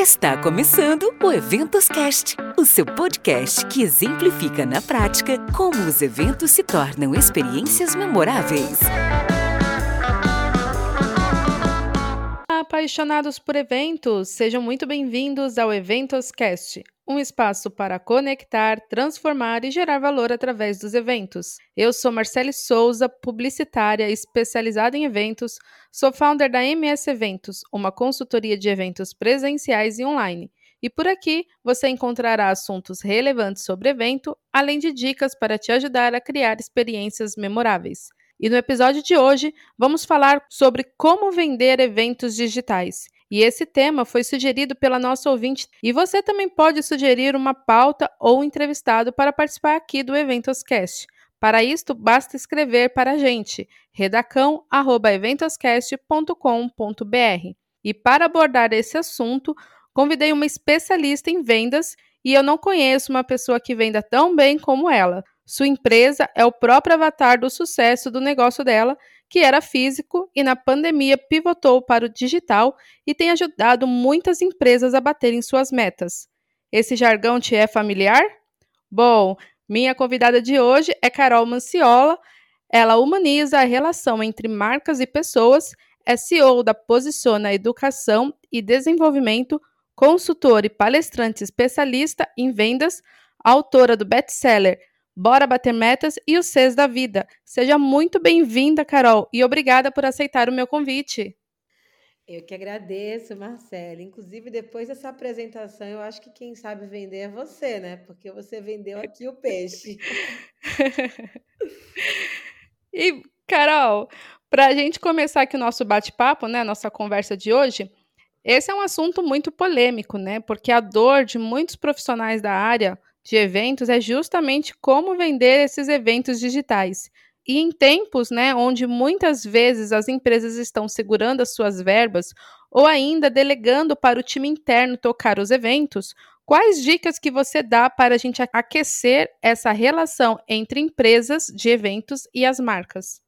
Está começando o Eventos Cast, o seu podcast que exemplifica na prática como os eventos se tornam experiências memoráveis. Apaixonados por eventos, sejam muito bem-vindos ao Eventos Cast, um espaço para conectar, transformar e gerar valor através dos eventos. Eu sou Marcele Souza, publicitária especializada em eventos, sou founder da MS Eventos, uma consultoria de eventos presenciais e online. E por aqui você encontrará assuntos relevantes sobre evento, além de dicas para te ajudar a criar experiências memoráveis. E no episódio de hoje, vamos falar sobre como vender eventos digitais. E esse tema foi sugerido pela nossa ouvinte. E você também pode sugerir uma pauta ou um entrevistado para participar aqui do Eventoscast. Para isto, basta escrever para a gente, redacão@eventoscast.com.br. E para abordar esse assunto, convidei uma especialista em vendas e eu não conheço uma pessoa que venda tão bem como ela. Sua empresa é o próprio avatar do sucesso do negócio dela, que era físico e na pandemia pivotou para o digital e tem ajudado muitas empresas a baterem suas metas. Esse jargão te é familiar? Bom, minha convidada de hoje é Carol Manciola. Ela humaniza a relação entre marcas e pessoas, é CEO da Posiciona Educação e Desenvolvimento, consultora e palestrante especialista em vendas, autora do best-seller Bora bater metas e os Cs da vida. Seja muito bem-vinda, Carol, e obrigada por aceitar o meu convite. Eu que agradeço, Marcela. Inclusive, depois dessa apresentação, eu acho que quem sabe vender é você, né? Porque você vendeu aqui o peixe. e, Carol, para a gente começar aqui o nosso bate-papo, né, nossa conversa de hoje, esse é um assunto muito polêmico, né? Porque a dor de muitos profissionais da área de eventos é justamente como vender esses eventos digitais. E em tempos, né, onde muitas vezes as empresas estão segurando as suas verbas ou ainda delegando para o time interno tocar os eventos, quais dicas que você dá para a gente aquecer essa relação entre empresas de eventos e as marcas?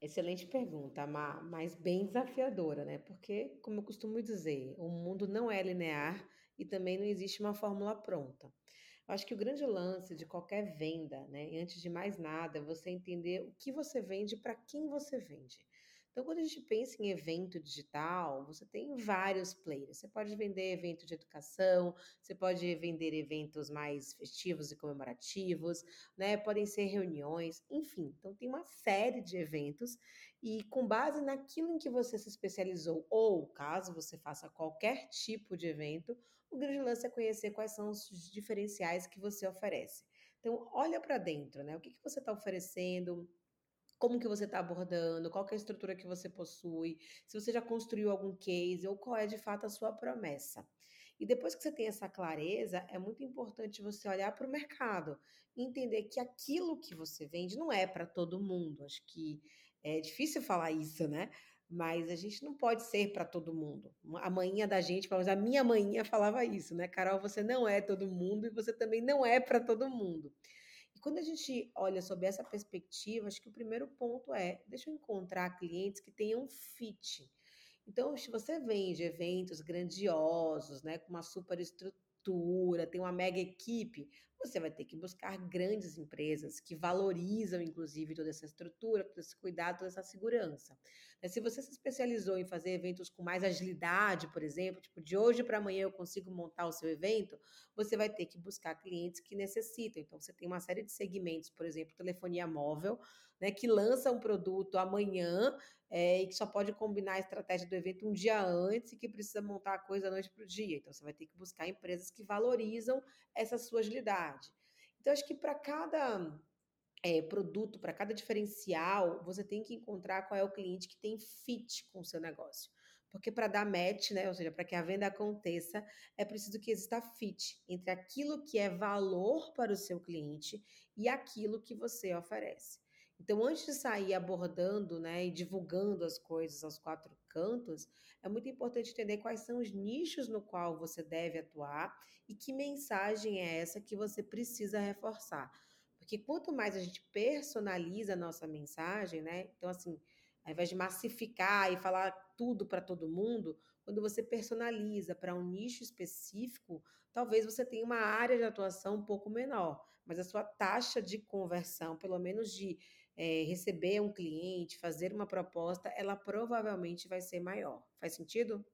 Excelente pergunta, mas bem desafiadora, né? Porque, como eu costumo dizer, o mundo não é linear e também não existe uma fórmula pronta. Eu acho que o grande lance de qualquer venda, né, antes de mais nada, é você entender o que você vende para quem você vende. Então, quando a gente pensa em evento digital, você tem vários players. Você pode vender evento de educação, você pode vender eventos mais festivos e comemorativos, né? Podem ser reuniões, enfim. Então, tem uma série de eventos e com base naquilo em que você se especializou, ou caso você faça qualquer tipo de evento, o grande lance é conhecer quais são os diferenciais que você oferece. Então, olha para dentro, né? O que, que você está oferecendo, como que você está abordando, qual é a estrutura que você possui, se você já construiu algum case ou qual é de fato a sua promessa. E depois que você tem essa clareza, é muito importante você olhar para o mercado entender que aquilo que você vende não é para todo mundo. Acho que é difícil falar isso, né? Mas a gente não pode ser para todo mundo. A manhã da gente, pelo menos a minha manhã falava isso, né? Carol, você não é todo mundo e você também não é para todo mundo. Quando a gente olha sobre essa perspectiva, acho que o primeiro ponto é, deixa eu encontrar clientes que tenham fit. Então, se você vende eventos grandiosos, né, com uma super estrutura, tem uma mega equipe, você vai ter que buscar grandes empresas que valorizam, inclusive, toda essa estrutura, todo esse cuidado, toda essa segurança. Né, se você se especializou em fazer eventos com mais agilidade, por exemplo, tipo, de hoje para amanhã eu consigo montar o seu evento, você vai ter que buscar clientes que necessitam. Então, você tem uma série de segmentos, por exemplo, telefonia móvel, né, que lança um produto amanhã é, e que só pode combinar a estratégia do evento um dia antes e que precisa montar a coisa da noite para o dia. Então, você vai ter que buscar empresas que valorizam essa sua agilidade. Então, acho que para cada é, produto, para cada diferencial, você tem que encontrar qual é o cliente que tem fit com o seu negócio. Porque para dar match, né, ou seja, para que a venda aconteça, é preciso que exista fit entre aquilo que é valor para o seu cliente e aquilo que você oferece. Então, antes de sair abordando né, e divulgando as coisas aos quatro cantos, é muito importante entender quais são os nichos no qual você deve atuar e que mensagem é essa que você precisa reforçar. Porque quanto mais a gente personaliza a nossa mensagem, né? Então, assim, ao invés de massificar e falar tudo para todo mundo, quando você personaliza para um nicho específico, talvez você tenha uma área de atuação um pouco menor, mas a sua taxa de conversão, pelo menos de é, receber um cliente, fazer uma proposta, ela provavelmente vai ser maior. Faz sentido?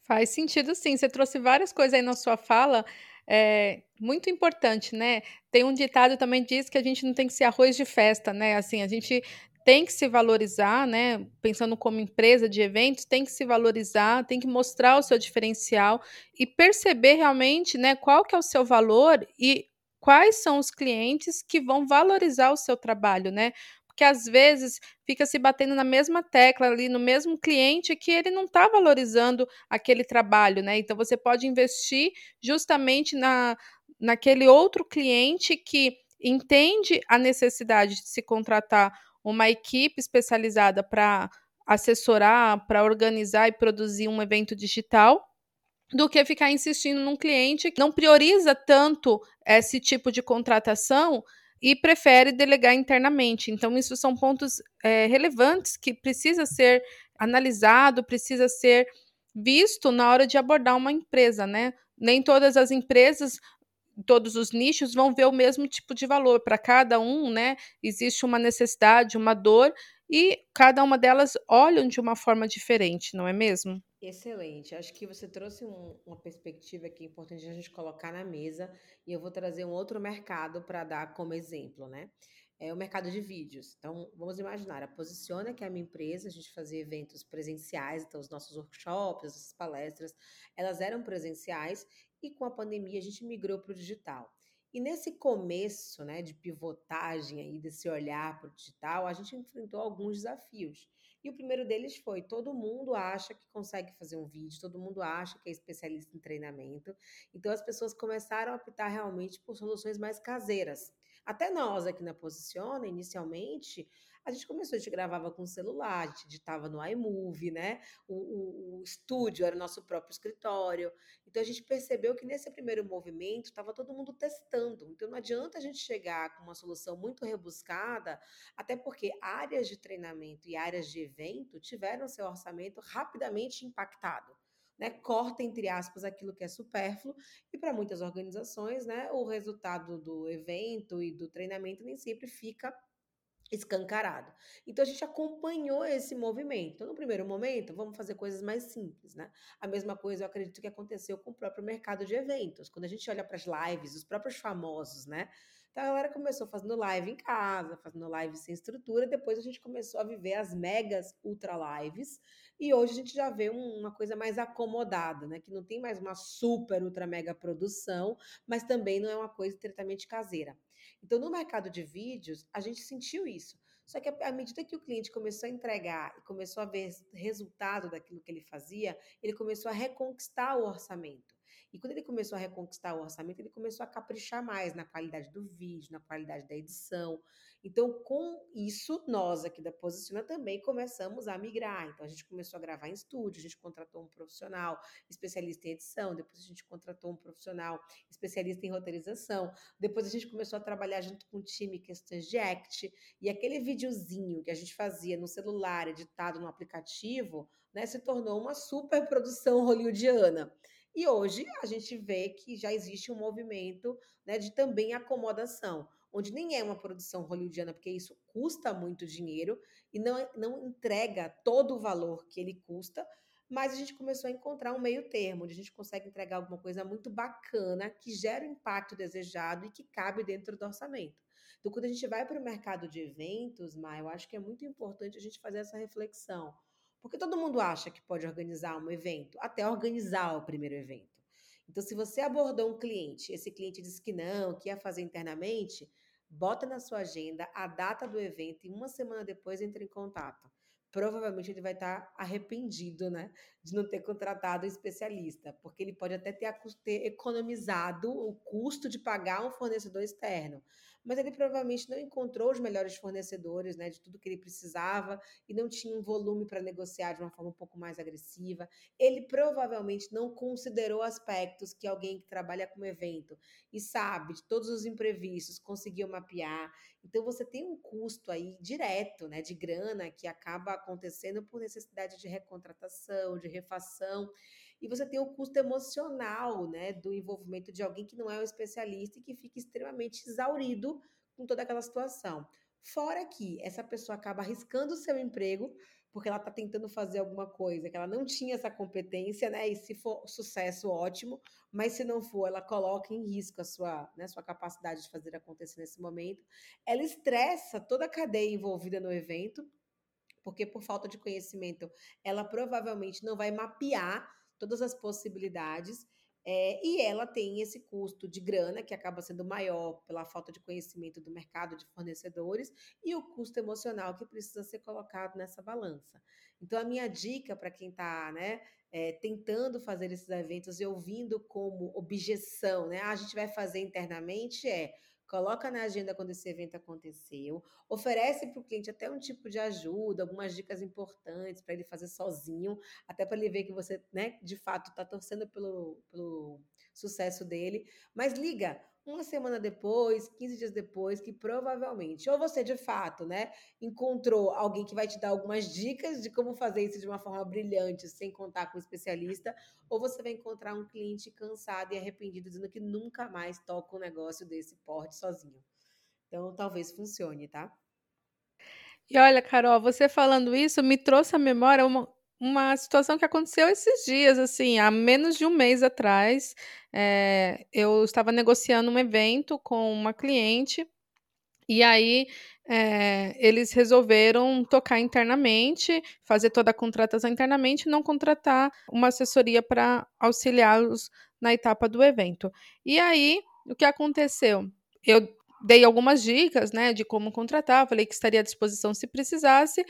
Faz sentido sim. Você trouxe várias coisas aí na sua fala, é, muito importante, né? Tem um ditado também que diz que a gente não tem que ser arroz de festa, né? Assim, a gente tem que se valorizar, né? Pensando como empresa de eventos, tem que se valorizar, tem que mostrar o seu diferencial e perceber realmente, né, qual que é o seu valor e quais são os clientes que vão valorizar o seu trabalho, né? Porque às vezes fica se batendo na mesma tecla ali, no mesmo cliente que ele não está valorizando aquele trabalho, né? Então você pode investir justamente na, naquele outro cliente que entende a necessidade de se contratar uma equipe especializada para assessorar, para organizar e produzir um evento digital, do que ficar insistindo num cliente que não prioriza tanto esse tipo de contratação e prefere delegar internamente. Então, isso são pontos é, relevantes que precisa ser analisado, precisa ser visto na hora de abordar uma empresa, né? Nem todas as empresas todos os nichos vão ver o mesmo tipo de valor. Para cada um, né, existe uma necessidade, uma dor, e cada uma delas olham de uma forma diferente, não é mesmo? Excelente. Acho que você trouxe um, uma perspectiva que é importante a gente colocar na mesa, e eu vou trazer um outro mercado para dar como exemplo, né? É o mercado de vídeos. Então, vamos imaginar, a Posiciona, que é a minha empresa, a gente fazia eventos presenciais, então os nossos workshops, as palestras, elas eram presenciais e com a pandemia a gente migrou para o digital. E nesse começo, né, de pivotagem aí desse olhar para o digital, a gente enfrentou alguns desafios. E o primeiro deles foi: todo mundo acha que consegue fazer um vídeo, todo mundo acha que é especialista em treinamento. Então as pessoas começaram a optar realmente por soluções mais caseiras. Até nós aqui na Posiciona, inicialmente, a gente começou, a gente gravava com celular, a gente editava no iMovie, né? O, o, o estúdio era o nosso próprio escritório. Então a gente percebeu que nesse primeiro movimento estava todo mundo testando. Então não adianta a gente chegar com uma solução muito rebuscada, até porque áreas de treinamento e áreas de evento tiveram seu orçamento rapidamente impactado. Né, corta, entre aspas, aquilo que é supérfluo, e para muitas organizações, né, o resultado do evento e do treinamento nem sempre fica escancarado. Então a gente acompanhou esse movimento. Então, no primeiro momento, vamos fazer coisas mais simples, né? A mesma coisa eu acredito que aconteceu com o próprio mercado de eventos. Quando a gente olha para as lives, os próprios famosos, né? Então a galera começou fazendo live em casa, fazendo live sem estrutura, depois a gente começou a viver as megas ultra lives, e hoje a gente já vê um, uma coisa mais acomodada, né? Que não tem mais uma super ultra mega produção, mas também não é uma coisa estritamente caseira. Então, no mercado de vídeos, a gente sentiu isso. Só que à medida que o cliente começou a entregar e começou a ver resultado daquilo que ele fazia, ele começou a reconquistar o orçamento. E quando ele começou a reconquistar o orçamento, ele começou a caprichar mais na qualidade do vídeo, na qualidade da edição. Então, com isso, nós aqui da Posiciona também começamos a migrar. Então, a gente começou a gravar em estúdio, a gente contratou um profissional especialista em edição, depois a gente contratou um profissional especialista em roteirização, depois a gente começou a trabalhar junto com o time questões de act, e aquele videozinho que a gente fazia no celular, editado no aplicativo, né, se tornou uma super produção hollywoodiana. E hoje a gente vê que já existe um movimento né, de também acomodação, onde nem é uma produção hollywoodiana, porque isso custa muito dinheiro e não, não entrega todo o valor que ele custa, mas a gente começou a encontrar um meio termo, onde a gente consegue entregar alguma coisa muito bacana, que gera o impacto desejado e que cabe dentro do orçamento. Então, quando a gente vai para o mercado de eventos, Maia, eu acho que é muito importante a gente fazer essa reflexão. Porque todo mundo acha que pode organizar um evento, até organizar o primeiro evento. Então, se você abordou um cliente, esse cliente disse que não, que ia fazer internamente, bota na sua agenda a data do evento e uma semana depois entre em contato. Provavelmente ele vai estar arrependido, né, de não ter contratado um especialista, porque ele pode até ter, ter economizado o custo de pagar um fornecedor externo, mas ele provavelmente não encontrou os melhores fornecedores, né, de tudo que ele precisava e não tinha um volume para negociar de uma forma um pouco mais agressiva. Ele provavelmente não considerou aspectos que alguém que trabalha com evento e sabe de todos os imprevistos conseguiu mapear. Então você tem um custo aí direto, né, de grana que acaba acontecendo por necessidade de recontratação, de refação e você tem o custo emocional, né, do envolvimento de alguém que não é um especialista e que fica extremamente exaurido com toda aquela situação. Fora que essa pessoa acaba arriscando o seu emprego porque ela está tentando fazer alguma coisa que ela não tinha essa competência, né? E se for sucesso, ótimo, mas se não for, ela coloca em risco a sua, né, sua capacidade de fazer acontecer nesse momento. Ela estressa toda a cadeia envolvida no evento, porque por falta de conhecimento, ela provavelmente não vai mapear todas as possibilidades. É, e ela tem esse custo de grana, que acaba sendo maior pela falta de conhecimento do mercado de fornecedores, e o custo emocional que precisa ser colocado nessa balança. Então, a minha dica para quem está né, é, tentando fazer esses eventos e ouvindo como objeção, né? Ah, a gente vai fazer internamente, é coloca na agenda quando esse evento aconteceu, oferece para o cliente até um tipo de ajuda, algumas dicas importantes para ele fazer sozinho, até para ele ver que você, né, de fato está torcendo pelo, pelo sucesso dele. Mas liga, uma semana depois, 15 dias depois, que provavelmente, ou você de fato, né, encontrou alguém que vai te dar algumas dicas de como fazer isso de uma forma brilhante, sem contar com um especialista, ou você vai encontrar um cliente cansado e arrependido, dizendo que nunca mais toca um negócio desse porte sozinho. Então, talvez funcione, tá? E olha, Carol, você falando isso me trouxe à memória uma, uma situação que aconteceu esses dias, assim, há menos de um mês atrás. É, eu estava negociando um evento com uma cliente e aí é, eles resolveram tocar internamente, fazer toda a contratação internamente, e não contratar uma assessoria para auxiliá-los na etapa do evento. E aí, o que aconteceu? Eu dei algumas dicas, né, de como contratar, falei que estaria à disposição se precisasse,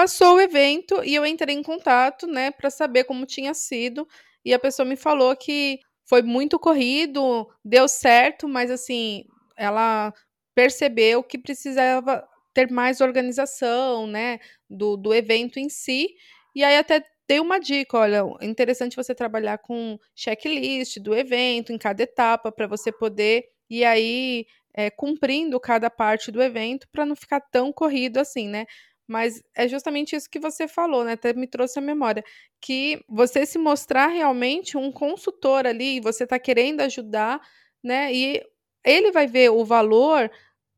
Passou o evento e eu entrei em contato, né, para saber como tinha sido. E a pessoa me falou que foi muito corrido, deu certo, mas assim, ela percebeu que precisava ter mais organização, né, do, do evento em si. E aí até dei uma dica, olha, é interessante você trabalhar com checklist do evento em cada etapa para você poder ir aí é, cumprindo cada parte do evento para não ficar tão corrido assim, né? Mas é justamente isso que você falou, né? Até me trouxe a memória. Que você se mostrar realmente um consultor ali, você está querendo ajudar, né? E ele vai ver o valor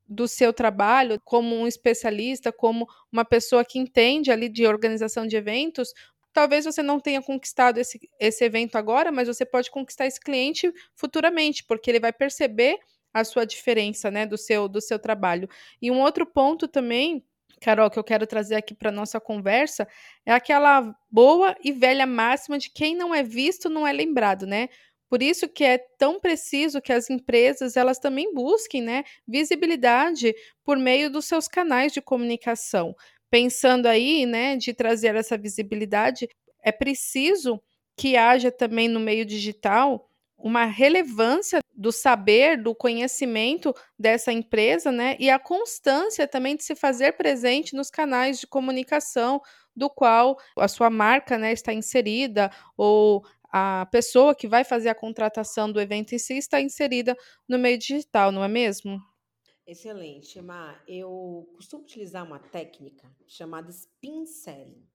do seu trabalho como um especialista, como uma pessoa que entende ali de organização de eventos. Talvez você não tenha conquistado esse, esse evento agora, mas você pode conquistar esse cliente futuramente, porque ele vai perceber a sua diferença, né, do seu do seu trabalho. E um outro ponto também Carol, que eu quero trazer aqui para nossa conversa é aquela boa e velha máxima de quem não é visto não é lembrado, né? Por isso que é tão preciso que as empresas elas também busquem, né, visibilidade por meio dos seus canais de comunicação. Pensando aí, né, de trazer essa visibilidade, é preciso que haja também no meio digital uma relevância do saber, do conhecimento dessa empresa, né? E a constância também de se fazer presente nos canais de comunicação do qual a sua marca, né, está inserida ou a pessoa que vai fazer a contratação do evento em si está inserida no meio digital, não é mesmo? Excelente, Mar. Eu costumo utilizar uma técnica chamada spin selling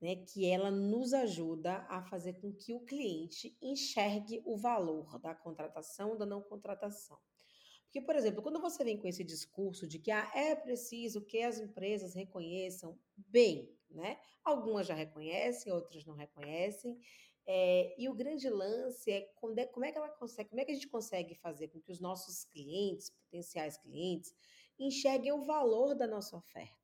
né, que ela nos ajuda a fazer com que o cliente enxergue o valor da contratação da não contratação. Porque, por exemplo, quando você vem com esse discurso de que ah, é preciso que as empresas reconheçam bem, né? Algumas já reconhecem, outras não reconhecem. É, e o grande lance é, é como é que ela consegue, como é que a gente consegue fazer com que os nossos clientes, potenciais clientes, enxerguem o valor da nossa oferta.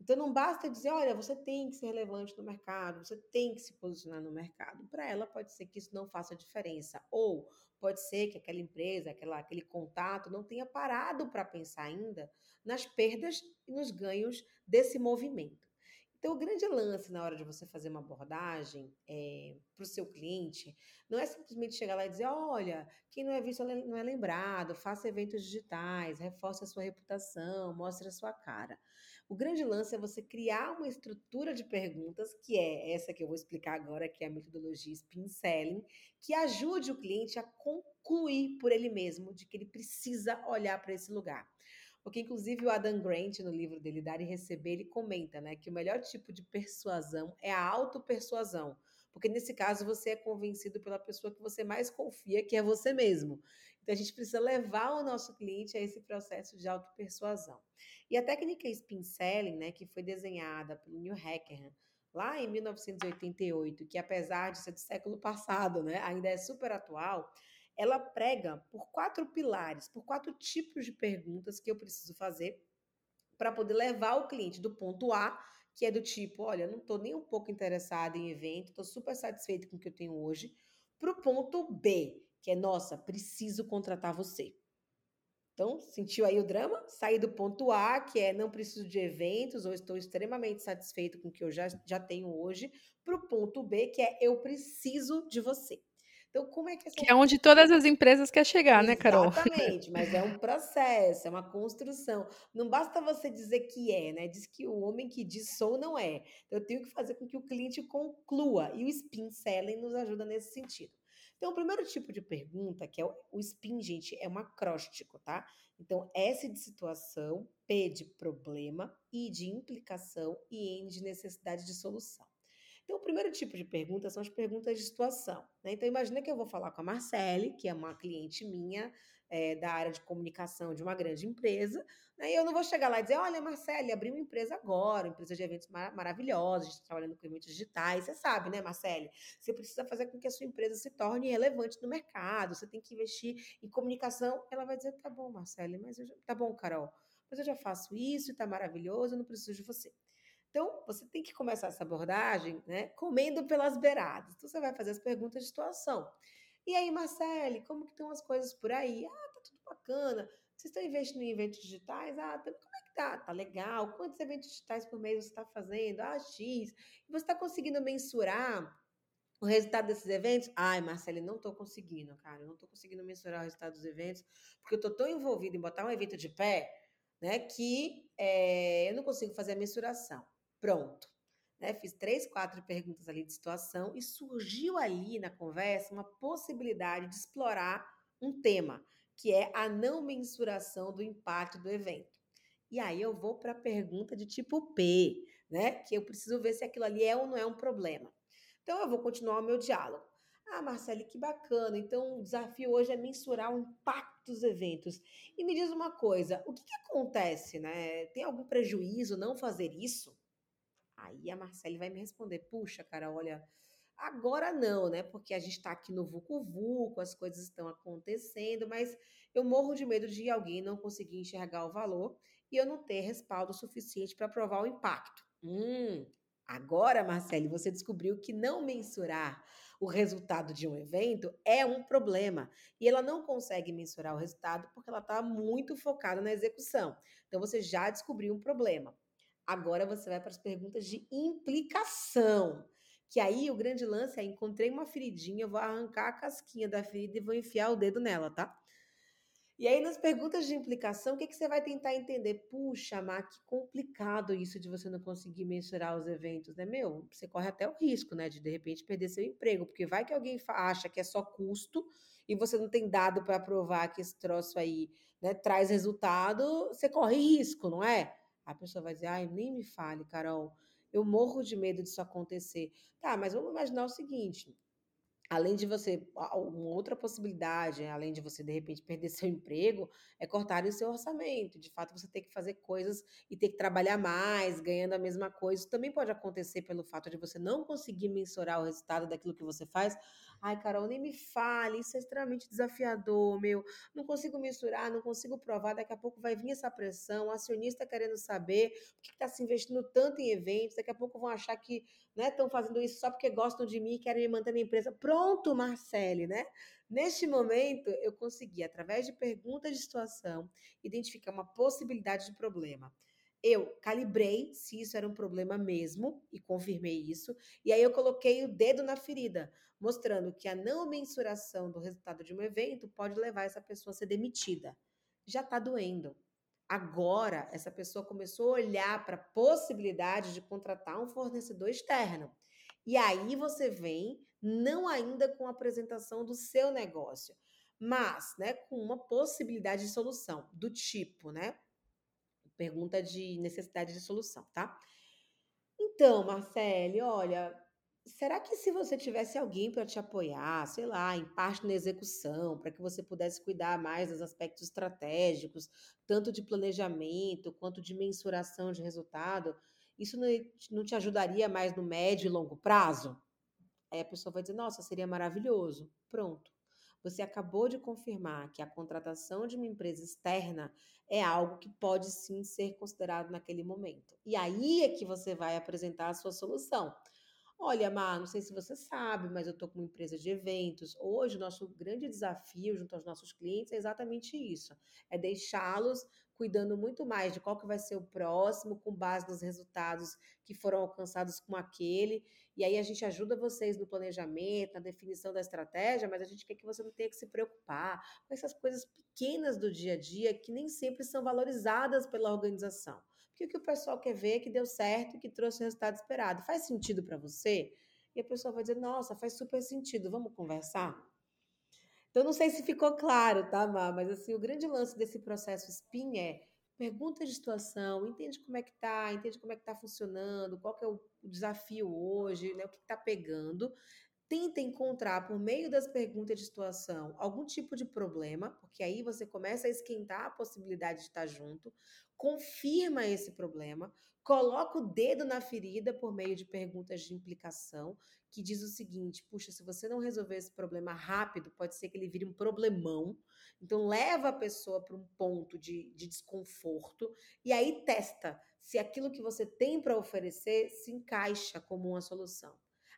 Então não basta dizer, olha, você tem que ser relevante no mercado, você tem que se posicionar no mercado. Para ela pode ser que isso não faça diferença, ou pode ser que aquela empresa, aquela, aquele contato não tenha parado para pensar ainda nas perdas e nos ganhos desse movimento. Então, o grande lance na hora de você fazer uma abordagem é, para o seu cliente não é simplesmente chegar lá e dizer: olha, quem não é visto não é lembrado, faça eventos digitais, reforce a sua reputação, mostre a sua cara. O grande lance é você criar uma estrutura de perguntas, que é essa que eu vou explicar agora, que é a metodologia Spin Selling, que ajude o cliente a concluir por ele mesmo de que ele precisa olhar para esse lugar. Porque, inclusive, o Adam Grant, no livro dele, Dar e Receber, ele comenta né, que o melhor tipo de persuasão é a autopersuasão. Porque, nesse caso, você é convencido pela pessoa que você mais confia, que é você mesmo. Então, a gente precisa levar o nosso cliente a esse processo de autopersuasão. E a técnica Spin Selling, né, que foi desenhada pelo Neil Hackerham, lá em 1988, que apesar de ser do século passado, né, ainda é super atual, ela prega por quatro pilares, por quatro tipos de perguntas que eu preciso fazer para poder levar o cliente do ponto A, que é do tipo, olha, não estou nem um pouco interessada em evento, estou super satisfeito com o que eu tenho hoje, para o ponto B, que é, nossa, preciso contratar você. Então, sentiu aí o drama? Sair do ponto A, que é não preciso de eventos, ou estou extremamente satisfeito com o que eu já, já tenho hoje, para o ponto B, que é eu preciso de você. Então, como é que essa... Que é onde todas as empresas querem chegar, Exatamente, né, Carol? Exatamente, mas é um processo, é uma construção. Não basta você dizer que é, né? Diz que o homem que diz sou não é. Então, eu tenho que fazer com que o cliente conclua. E o spin selling nos ajuda nesse sentido. Então, o primeiro tipo de pergunta, que é o spin, gente, é um acróstico, tá? Então, S de situação, P de problema, I de implicação e N de necessidade de solução. Então, o primeiro tipo de pergunta são as perguntas de situação. Né? Então, imagina que eu vou falar com a Marcele, que é uma cliente minha é, da área de comunicação de uma grande empresa, né? e eu não vou chegar lá e dizer, olha, Marcele, abri uma empresa agora, uma empresa de eventos mar maravilhosa, a gente está trabalhando com eventos digitais, você sabe, né, Marcele? Você precisa fazer com que a sua empresa se torne relevante no mercado, você tem que investir em comunicação. Ela vai dizer, tá bom, Marcele, mas já... tá bom, Carol, mas eu já faço isso, está maravilhoso, eu não preciso de você. Então, você tem que começar essa abordagem, né, comendo pelas beiradas. Então, você vai fazer as perguntas de situação. E aí, Marcele, como que estão as coisas por aí? Ah, tá tudo bacana. Vocês estão investindo em eventos digitais? Ah, tá, como é que tá? Tá legal. Quantos eventos digitais por mês você está fazendo? Ah, X. E você está conseguindo mensurar o resultado desses eventos? Ai, Marcele, não estou conseguindo, cara. Eu não estou conseguindo mensurar o resultado dos eventos, porque eu estou tão envolvido em botar um evento de pé, né, que é, eu não consigo fazer a mensuração. Pronto. Né? Fiz três, quatro perguntas ali de situação e surgiu ali na conversa uma possibilidade de explorar um tema, que é a não mensuração do impacto do evento. E aí eu vou para a pergunta de tipo P, né? Que eu preciso ver se aquilo ali é ou não é um problema. Então eu vou continuar o meu diálogo. Ah, Marcele, que bacana. Então o desafio hoje é mensurar o impacto dos eventos. E me diz uma coisa, o que, que acontece, né? Tem algum prejuízo não fazer isso? Aí a Marcele vai me responder: puxa, cara, olha, agora não, né? Porque a gente está aqui no Vucu Vucu, as coisas estão acontecendo, mas eu morro de medo de alguém não conseguir enxergar o valor e eu não ter respaldo suficiente para provar o impacto. Hum, agora, Marcele, você descobriu que não mensurar o resultado de um evento é um problema. E ela não consegue mensurar o resultado porque ela está muito focada na execução. Então, você já descobriu um problema. Agora você vai para as perguntas de implicação. Que aí o grande lance é: encontrei uma feridinha, vou arrancar a casquinha da ferida e vou enfiar o dedo nela, tá? E aí, nas perguntas de implicação, o que, que você vai tentar entender? Puxa, Mar, que complicado isso de você não conseguir mensurar os eventos, né? Meu, você corre até o risco, né? De de repente perder seu emprego, porque vai que alguém acha que é só custo e você não tem dado para provar que esse troço aí né, traz resultado, você corre risco, não é? A pessoa vai dizer, ai, nem me fale, Carol, eu morro de medo disso acontecer. Tá, mas vamos imaginar o seguinte: além de você, uma outra possibilidade, além de você de repente perder seu emprego, é cortar o seu orçamento. De fato, você tem que fazer coisas e ter que trabalhar mais, ganhando a mesma coisa. Isso também pode acontecer pelo fato de você não conseguir mensurar o resultado daquilo que você faz. Ai, Carol, nem me fale, isso é extremamente desafiador, meu. Não consigo mensurar, não consigo provar. Daqui a pouco vai vir essa pressão, o acionista querendo saber por que está se investindo tanto em eventos. Daqui a pouco vão achar que estão né, fazendo isso só porque gostam de mim e querem me manter na empresa. Pronto, Marcele, né? Neste momento, eu consegui, através de perguntas de situação, identificar uma possibilidade de problema. eu calibrei se isso era um problema mesmo e confirmei isso. E aí eu coloquei o dedo na ferida, mostrando que a não mensuração do resultado de um evento pode levar essa pessoa a ser demitida. Já está doendo. Agora, essa pessoa começou a olhar para a possibilidade de contratar um fornecedor externo. E aí você vem, não ainda com a apresentação do seu negócio, mas né, com uma possibilidade de solução, do tipo, né? Pergunta de necessidade de solução, tá? Então, Marcele, olha, será que se você tivesse alguém para te apoiar, sei lá, em parte na execução, para que você pudesse cuidar mais dos aspectos estratégicos, tanto de planejamento quanto de mensuração de resultado, isso não te ajudaria mais no médio e longo prazo? Aí a pessoa vai dizer: Nossa, seria maravilhoso. Pronto. Você acabou de confirmar que a contratação de uma empresa externa é algo que pode sim ser considerado naquele momento. E aí é que você vai apresentar a sua solução. Olha, Mar, não sei se você sabe, mas eu estou com uma empresa de eventos. Hoje, o nosso grande desafio junto aos nossos clientes é exatamente isso: é deixá-los cuidando muito mais de qual que vai ser o próximo, com base nos resultados que foram alcançados com aquele. E aí a gente ajuda vocês no planejamento, na definição da estratégia, mas a gente quer que você não tenha que se preocupar com essas coisas pequenas do dia a dia que nem sempre são valorizadas pela organização. Porque o que o pessoal quer ver é que deu certo e que trouxe o resultado esperado. Faz sentido para você? E a pessoa vai dizer: Nossa, faz super sentido, vamos conversar? Então, não sei se ficou claro, tá, Má? Mas assim, o grande lance desse processo SPIN é pergunta de situação, entende como é que tá, entende como é que tá funcionando, qual que é o desafio hoje, né? O que está pegando tenta encontrar, por meio das perguntas de situação, algum tipo de problema, porque aí você começa a esquentar a possibilidade de estar junto, confirma esse problema, coloca o dedo na ferida por meio de perguntas de implicação, que diz o seguinte: puxa, se você não resolver esse problema rápido, pode ser que ele vire um problemão. Então, leva a pessoa para um ponto de, de desconforto e aí testa se aquilo que você tem para oferecer se encaixa como uma solução.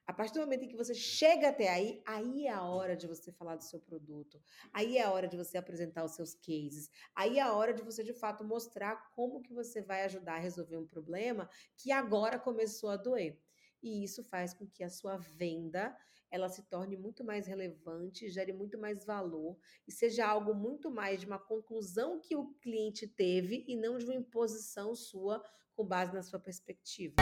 A partir do momento em que você chega até aí, aí é a hora de você falar do seu produto. Aí é a hora de você apresentar os seus cases. Aí é a hora de você de fato mostrar como que você vai ajudar a resolver um problema que agora começou a doer. E isso faz com que a sua venda ela se torne muito mais relevante, gere muito mais valor e seja algo muito mais de uma conclusão que o cliente teve e não de uma imposição sua com base na sua perspectiva.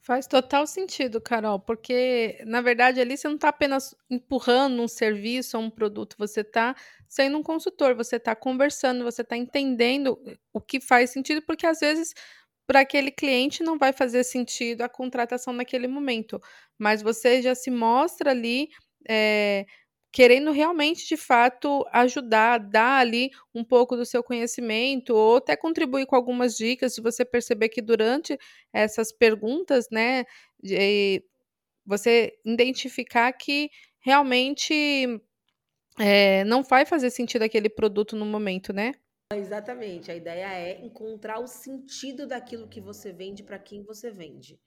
Faz total sentido, Carol, porque na verdade ali você não está apenas empurrando um serviço ou um produto, você está sendo um consultor, você está conversando, você está entendendo o que faz sentido, porque às vezes para aquele cliente não vai fazer sentido a contratação naquele momento, mas você já se mostra ali é, querendo realmente, de fato, ajudar, dar ali um pouco do seu conhecimento, ou até contribuir com algumas dicas, se você perceber que durante essas perguntas, né, de, você identificar que realmente é, não vai fazer sentido aquele produto no momento, né? Exatamente. A ideia é encontrar o sentido daquilo que você vende para quem você vende.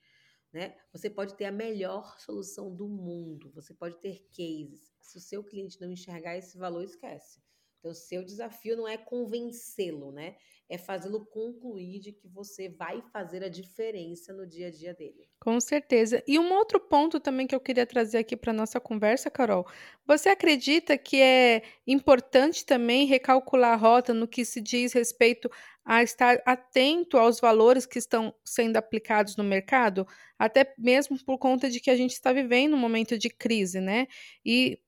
Né? Você pode ter a melhor solução do mundo, você pode ter cases. Se o seu cliente não enxergar esse valor, esquece. Então, seu desafio não é convencê-lo, né? É fazê-lo concluir de que você vai fazer a diferença no dia a dia dele. Com certeza. E um outro ponto também que eu queria trazer aqui para nossa conversa, Carol. Você acredita que é importante também recalcular a rota no que se diz respeito a estar atento aos valores que estão sendo aplicados no mercado, até mesmo por conta de que a gente está vivendo um momento de crise, né? E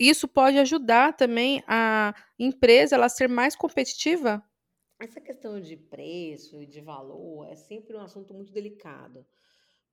isso pode ajudar também a empresa ela ser mais competitiva? Essa questão de preço e de valor é sempre um assunto muito delicado,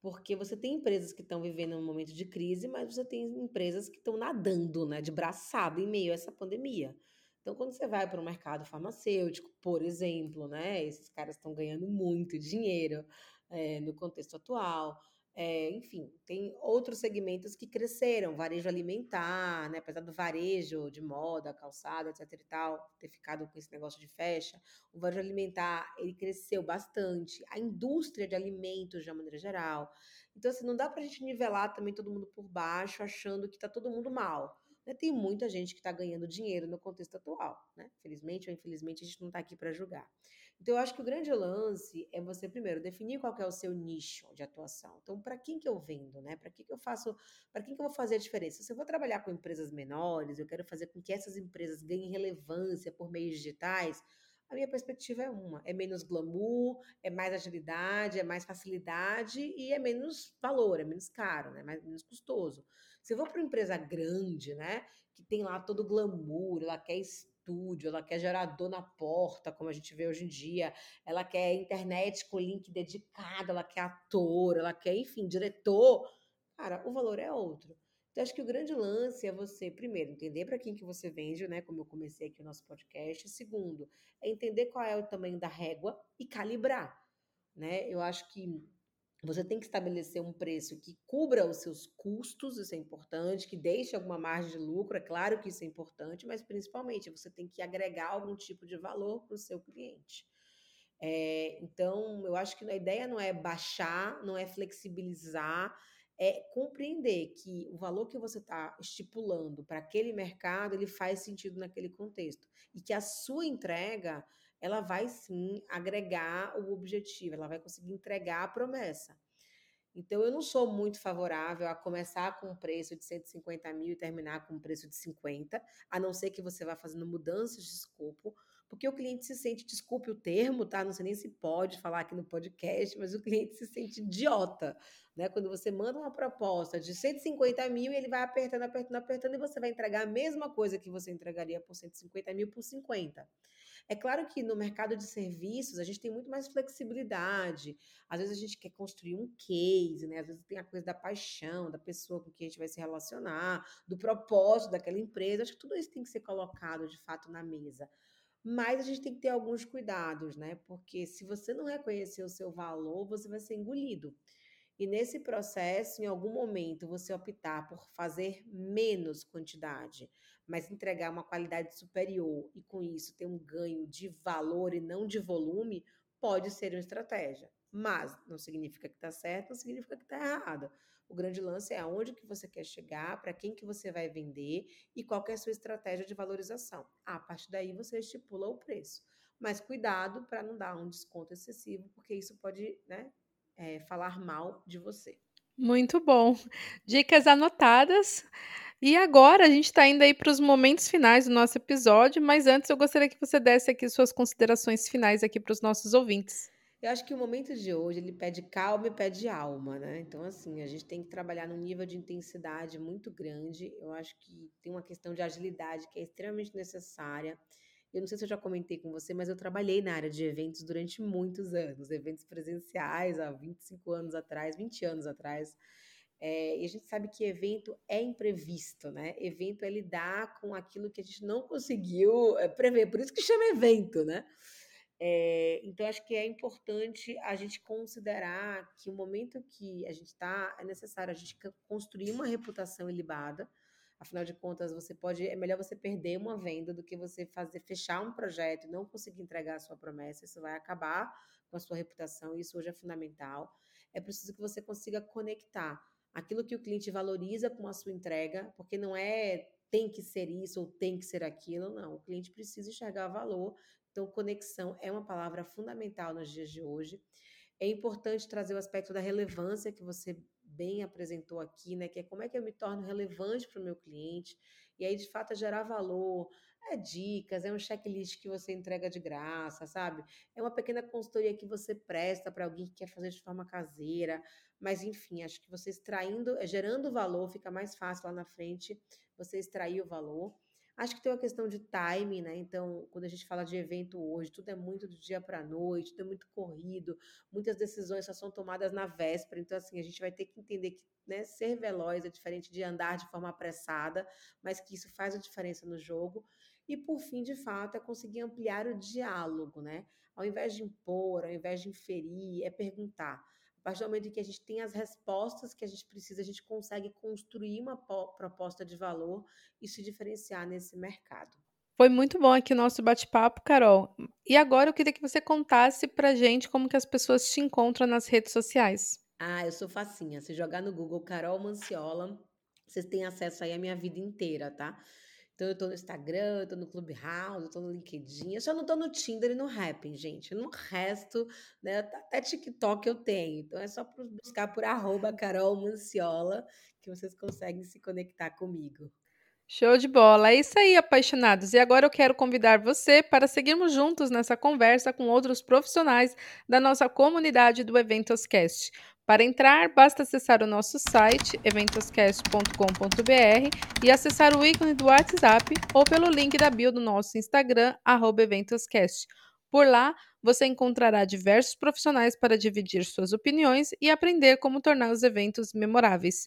porque você tem empresas que estão vivendo um momento de crise, mas você tem empresas que estão nadando, né, de braçada em meio a essa pandemia. Então, quando você vai para o mercado farmacêutico, por exemplo, né, esses caras estão ganhando muito dinheiro é, no contexto atual. É, enfim, tem outros segmentos que cresceram, varejo alimentar, né? Apesar do varejo de moda, calçada, etc e tal, ter ficado com esse negócio de fecha, o varejo alimentar, ele cresceu bastante. A indústria de alimentos, de uma maneira geral. Então, assim, não dá pra gente nivelar também todo mundo por baixo, achando que tá todo mundo mal. Né? Tem muita gente que está ganhando dinheiro no contexto atual, né? Felizmente ou infelizmente, a gente não está aqui para julgar. Então, eu acho que o grande lance é você, primeiro, definir qual é o seu nicho de atuação. Então, para quem que eu vendo, né? Para que, que eu faço, para quem que eu vou fazer a diferença? Se eu vou trabalhar com empresas menores, eu quero fazer com que essas empresas ganhem relevância por meios digitais, a minha perspectiva é uma: é menos glamour, é mais agilidade, é mais facilidade e é menos valor, é menos caro, né? Mais, menos custoso. Se eu vou para uma empresa grande, né, que tem lá todo glamour, ela quer estúdio, ela quer gerador na porta, como a gente vê hoje em dia, ela quer internet com link dedicado, ela quer ator, ela quer, enfim, diretor. Cara, o valor é outro. Então, acho que o grande lance é você, primeiro, entender para quem que você vende, né? Como eu comecei aqui o nosso podcast. Segundo, é entender qual é o tamanho da régua e calibrar, né? Eu acho que você tem que estabelecer um preço que cubra os seus custos, isso é importante, que deixe alguma margem de lucro, é claro que isso é importante, mas principalmente você tem que agregar algum tipo de valor para o seu cliente. É, então, eu acho que a ideia não é baixar, não é flexibilizar, é compreender que o valor que você está estipulando para aquele mercado ele faz sentido naquele contexto e que a sua entrega ela vai sim agregar o objetivo, ela vai conseguir entregar a promessa. Então, eu não sou muito favorável a começar com um preço de 150 mil e terminar com um preço de 50, a não ser que você vá fazendo mudanças de escopo, porque o cliente se sente, desculpe o termo, tá? Não sei nem se pode falar aqui no podcast, mas o cliente se sente idiota, né? Quando você manda uma proposta de 150 mil e ele vai apertando, apertando, apertando, e você vai entregar a mesma coisa que você entregaria por 150 mil por 50. É claro que no mercado de serviços a gente tem muito mais flexibilidade. Às vezes a gente quer construir um case, né? Às vezes tem a coisa da paixão, da pessoa com quem a gente vai se relacionar, do propósito daquela empresa. Acho que tudo isso tem que ser colocado de fato na mesa. Mas a gente tem que ter alguns cuidados, né? Porque se você não reconhecer o seu valor, você vai ser engolido. E nesse processo, em algum momento, você optar por fazer menos quantidade, mas entregar uma qualidade superior e com isso ter um ganho de valor e não de volume, pode ser uma estratégia. Mas não significa que está certo, não significa que está errado. O grande lance é aonde que você quer chegar, para quem que você vai vender e qual é a sua estratégia de valorização. a partir daí você estipula o preço. Mas cuidado para não dar um desconto excessivo, porque isso pode né, é, falar mal de você. Muito bom. Dicas anotadas. E agora a gente está indo aí para os momentos finais do nosso episódio, mas antes eu gostaria que você desse aqui suas considerações finais aqui para os nossos ouvintes. Eu acho que o momento de hoje ele pede calma e pede alma, né? Então, assim, a gente tem que trabalhar num nível de intensidade muito grande. Eu acho que tem uma questão de agilidade que é extremamente necessária. Eu não sei se eu já comentei com você, mas eu trabalhei na área de eventos durante muitos anos, eventos presenciais há 25 anos atrás, 20 anos atrás. É, e a gente sabe que evento é imprevisto, né? Evento é lidar com aquilo que a gente não conseguiu é, prever, por isso que chama evento, né? É, então, acho que é importante a gente considerar que o momento que a gente está, é necessário a gente construir uma reputação ilibada. Afinal de contas, você pode. É melhor você perder uma venda do que você fazer fechar um projeto e não conseguir entregar a sua promessa. Isso vai acabar com a sua reputação, e isso hoje é fundamental. É preciso que você consiga conectar aquilo que o cliente valoriza com a sua entrega, porque não é tem que ser isso ou tem que ser aquilo, não. O cliente precisa enxergar valor então, conexão é uma palavra fundamental nos dias de hoje. É importante trazer o aspecto da relevância que você bem apresentou aqui, né? Que é como é que eu me torno relevante para o meu cliente. E aí, de fato, é gerar valor, é dicas, é um checklist que você entrega de graça, sabe? É uma pequena consultoria que você presta para alguém que quer fazer de forma caseira. Mas, enfim, acho que você extraindo, gerando valor, fica mais fácil lá na frente você extrair o valor. Acho que tem uma questão de timing, né? Então, quando a gente fala de evento hoje, tudo é muito do dia para a noite, tudo é muito corrido, muitas decisões só são tomadas na véspera. Então, assim, a gente vai ter que entender que né, ser veloz é diferente de andar de forma apressada, mas que isso faz a diferença no jogo. E, por fim, de fato, é conseguir ampliar o diálogo, né? Ao invés de impor, ao invés de inferir, é perguntar partir do momento em que a gente tem as respostas que a gente precisa, a gente consegue construir uma proposta de valor e se diferenciar nesse mercado. Foi muito bom aqui o nosso bate-papo, Carol. E agora eu queria que você contasse pra gente como que as pessoas te encontram nas redes sociais. Ah, eu sou facinha. Se jogar no Google Carol Manciola, vocês têm acesso aí à minha vida inteira, tá? Então, eu tô no Instagram, eu tô no Clubhouse, eu tô no LinkedIn. Eu só não tô no Tinder e no Happn, gente. No resto, né? Até TikTok eu tenho. Então, é só buscar por arroba Carol Manciola que vocês conseguem se conectar comigo. Show de bola! É isso aí, apaixonados. E agora eu quero convidar você para seguirmos juntos nessa conversa com outros profissionais da nossa comunidade do Eventoscast. Para entrar, basta acessar o nosso site eventoscast.com.br e acessar o ícone do WhatsApp ou pelo link da bio do nosso Instagram, eventoscast. Por lá, você encontrará diversos profissionais para dividir suas opiniões e aprender como tornar os eventos memoráveis.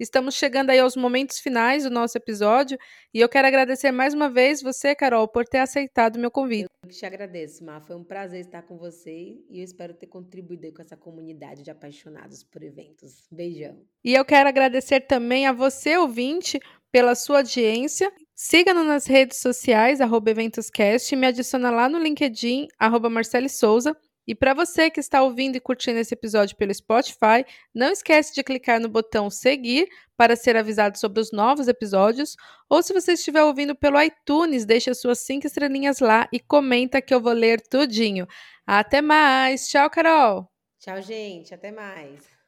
Estamos chegando aí aos momentos finais do nosso episódio e eu quero agradecer mais uma vez você, Carol, por ter aceitado o meu convite. Eu te agradeço, Mar. Foi um prazer estar com você e eu espero ter contribuído com essa comunidade de apaixonados por eventos. Beijão. E eu quero agradecer também a você, ouvinte, pela sua audiência. Siga-nos nas redes sociais, arroba EventosCast, e me adiciona lá no LinkedIn, arroba Marcele Souza. E para você que está ouvindo e curtindo esse episódio pelo Spotify, não esquece de clicar no botão seguir para ser avisado sobre os novos episódios. Ou se você estiver ouvindo pelo iTunes, deixe as suas cinco estrelinhas lá e comenta que eu vou ler tudinho. Até mais! Tchau, Carol! Tchau, gente! Até mais!